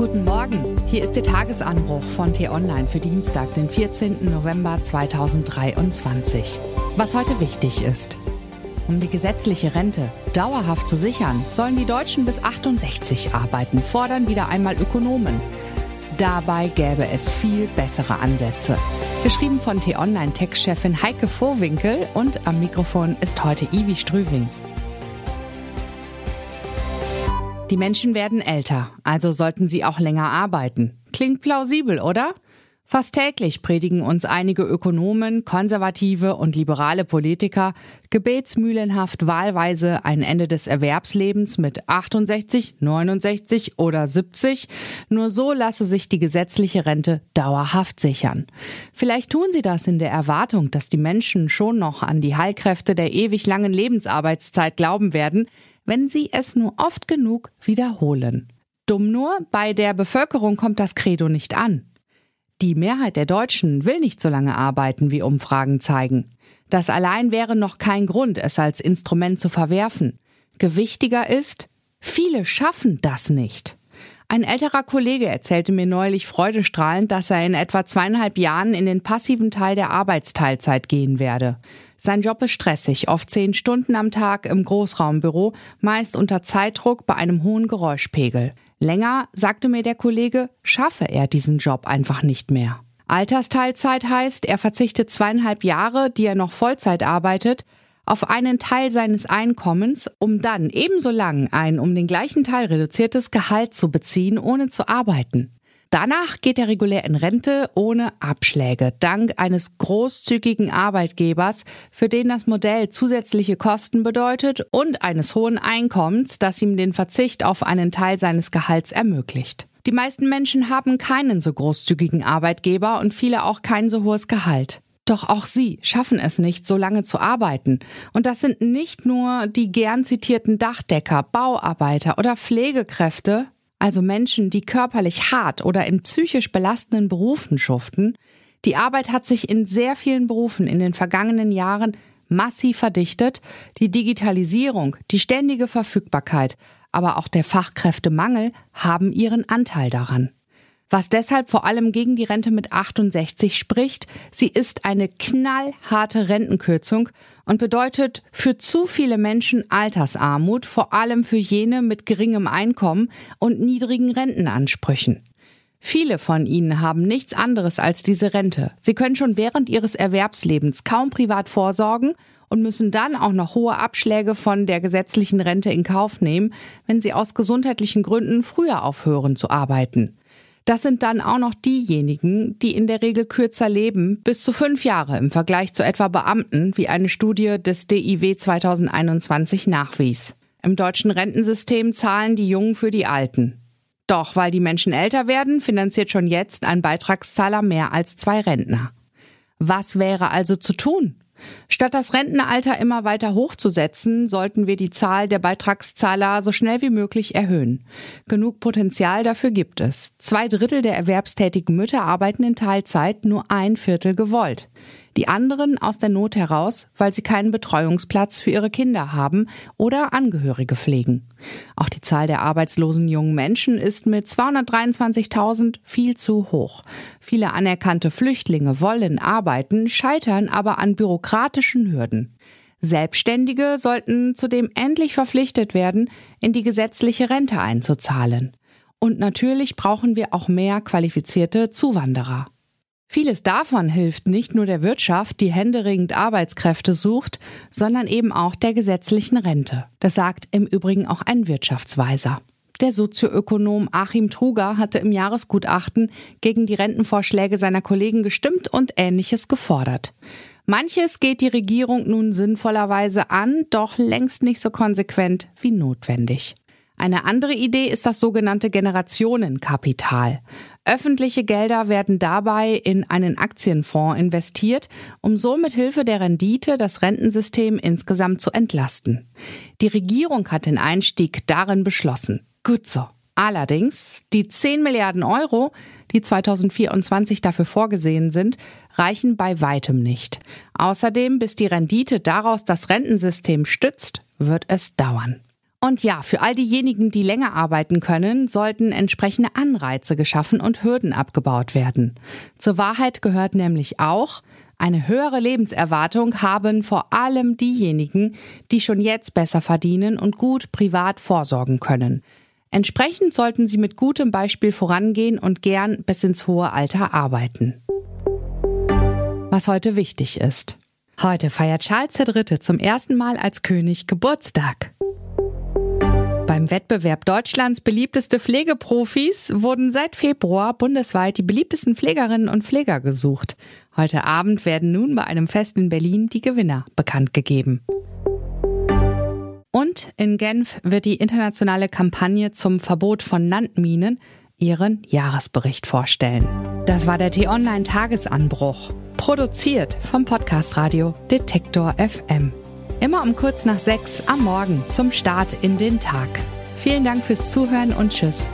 Guten Morgen, hier ist der Tagesanbruch von T-Online für Dienstag, den 14. November 2023. Was heute wichtig ist. Um die gesetzliche Rente dauerhaft zu sichern, sollen die Deutschen bis 68 arbeiten, fordern wieder einmal Ökonomen. Dabei gäbe es viel bessere Ansätze. Geschrieben von T-Online-Tech-Chefin Heike Vorwinkel und am Mikrofon ist heute Ivi Strüving. Die Menschen werden älter, also sollten sie auch länger arbeiten. Klingt plausibel, oder? Fast täglich predigen uns einige Ökonomen, konservative und liberale Politiker gebetsmühlenhaft wahlweise ein Ende des Erwerbslebens mit 68, 69 oder 70. Nur so lasse sich die gesetzliche Rente dauerhaft sichern. Vielleicht tun sie das in der Erwartung, dass die Menschen schon noch an die Heilkräfte der ewig langen Lebensarbeitszeit glauben werden, wenn sie es nur oft genug wiederholen. Dumm nur, bei der Bevölkerung kommt das Credo nicht an. Die Mehrheit der Deutschen will nicht so lange arbeiten, wie Umfragen zeigen. Das allein wäre noch kein Grund, es als Instrument zu verwerfen. Gewichtiger ist, viele schaffen das nicht. Ein älterer Kollege erzählte mir neulich freudestrahlend, dass er in etwa zweieinhalb Jahren in den passiven Teil der Arbeitsteilzeit gehen werde. Sein Job ist stressig, oft zehn Stunden am Tag im Großraumbüro, meist unter Zeitdruck bei einem hohen Geräuschpegel. Länger, sagte mir der Kollege, schaffe er diesen Job einfach nicht mehr. Altersteilzeit heißt, er verzichtet zweieinhalb Jahre, die er noch Vollzeit arbeitet, auf einen Teil seines Einkommens, um dann ebenso lang ein um den gleichen Teil reduziertes Gehalt zu beziehen, ohne zu arbeiten. Danach geht er regulär in Rente ohne Abschläge, dank eines großzügigen Arbeitgebers, für den das Modell zusätzliche Kosten bedeutet und eines hohen Einkommens, das ihm den Verzicht auf einen Teil seines Gehalts ermöglicht. Die meisten Menschen haben keinen so großzügigen Arbeitgeber und viele auch kein so hohes Gehalt. Doch auch sie schaffen es nicht, so lange zu arbeiten. Und das sind nicht nur die gern zitierten Dachdecker, Bauarbeiter oder Pflegekräfte, also Menschen, die körperlich hart oder in psychisch belastenden Berufen schuften, die Arbeit hat sich in sehr vielen Berufen in den vergangenen Jahren massiv verdichtet. Die Digitalisierung, die ständige Verfügbarkeit, aber auch der Fachkräftemangel haben ihren Anteil daran was deshalb vor allem gegen die Rente mit 68 spricht. Sie ist eine knallharte Rentenkürzung und bedeutet für zu viele Menschen Altersarmut, vor allem für jene mit geringem Einkommen und niedrigen Rentenansprüchen. Viele von ihnen haben nichts anderes als diese Rente. Sie können schon während ihres Erwerbslebens kaum privat vorsorgen und müssen dann auch noch hohe Abschläge von der gesetzlichen Rente in Kauf nehmen, wenn sie aus gesundheitlichen Gründen früher aufhören zu arbeiten. Das sind dann auch noch diejenigen, die in der Regel kürzer leben, bis zu fünf Jahre im Vergleich zu etwa Beamten, wie eine Studie des DIW 2021 nachwies. Im deutschen Rentensystem zahlen die Jungen für die Alten. Doch weil die Menschen älter werden, finanziert schon jetzt ein Beitragszahler mehr als zwei Rentner. Was wäre also zu tun? Statt das Rentenalter immer weiter hochzusetzen, sollten wir die Zahl der Beitragszahler so schnell wie möglich erhöhen. Genug Potenzial dafür gibt es. Zwei Drittel der erwerbstätigen Mütter arbeiten in Teilzeit, nur ein Viertel gewollt die anderen aus der Not heraus, weil sie keinen Betreuungsplatz für ihre Kinder haben oder Angehörige pflegen. Auch die Zahl der arbeitslosen jungen Menschen ist mit 223.000 viel zu hoch. Viele anerkannte Flüchtlinge wollen arbeiten, scheitern aber an bürokratischen Hürden. Selbstständige sollten zudem endlich verpflichtet werden, in die gesetzliche Rente einzuzahlen. Und natürlich brauchen wir auch mehr qualifizierte Zuwanderer. Vieles davon hilft nicht nur der Wirtschaft, die händeringend Arbeitskräfte sucht, sondern eben auch der gesetzlichen Rente. Das sagt im Übrigen auch ein Wirtschaftsweiser. Der Sozioökonom Achim Truger hatte im Jahresgutachten gegen die Rentenvorschläge seiner Kollegen gestimmt und Ähnliches gefordert. Manches geht die Regierung nun sinnvollerweise an, doch längst nicht so konsequent wie notwendig. Eine andere Idee ist das sogenannte Generationenkapital. Öffentliche Gelder werden dabei in einen Aktienfonds investiert, um so mit Hilfe der Rendite das Rentensystem insgesamt zu entlasten. Die Regierung hat den Einstieg darin beschlossen. Gut so. Allerdings, die 10 Milliarden Euro, die 2024 dafür vorgesehen sind, reichen bei weitem nicht. Außerdem, bis die Rendite daraus das Rentensystem stützt, wird es dauern. Und ja, für all diejenigen, die länger arbeiten können, sollten entsprechende Anreize geschaffen und Hürden abgebaut werden. Zur Wahrheit gehört nämlich auch, eine höhere Lebenserwartung haben vor allem diejenigen, die schon jetzt besser verdienen und gut privat vorsorgen können. Entsprechend sollten sie mit gutem Beispiel vorangehen und gern bis ins hohe Alter arbeiten. Was heute wichtig ist. Heute feiert Charles III. zum ersten Mal als König Geburtstag. Beim Wettbewerb Deutschlands beliebteste Pflegeprofis wurden seit Februar bundesweit die beliebtesten Pflegerinnen und Pfleger gesucht. Heute Abend werden nun bei einem Fest in Berlin die Gewinner bekannt gegeben. Und in Genf wird die internationale Kampagne zum Verbot von Landminen ihren Jahresbericht vorstellen. Das war der T-Online Tagesanbruch, produziert vom Podcast Radio Detektor FM. Immer um kurz nach sechs am Morgen zum Start in den Tag. Vielen Dank fürs Zuhören und Tschüss.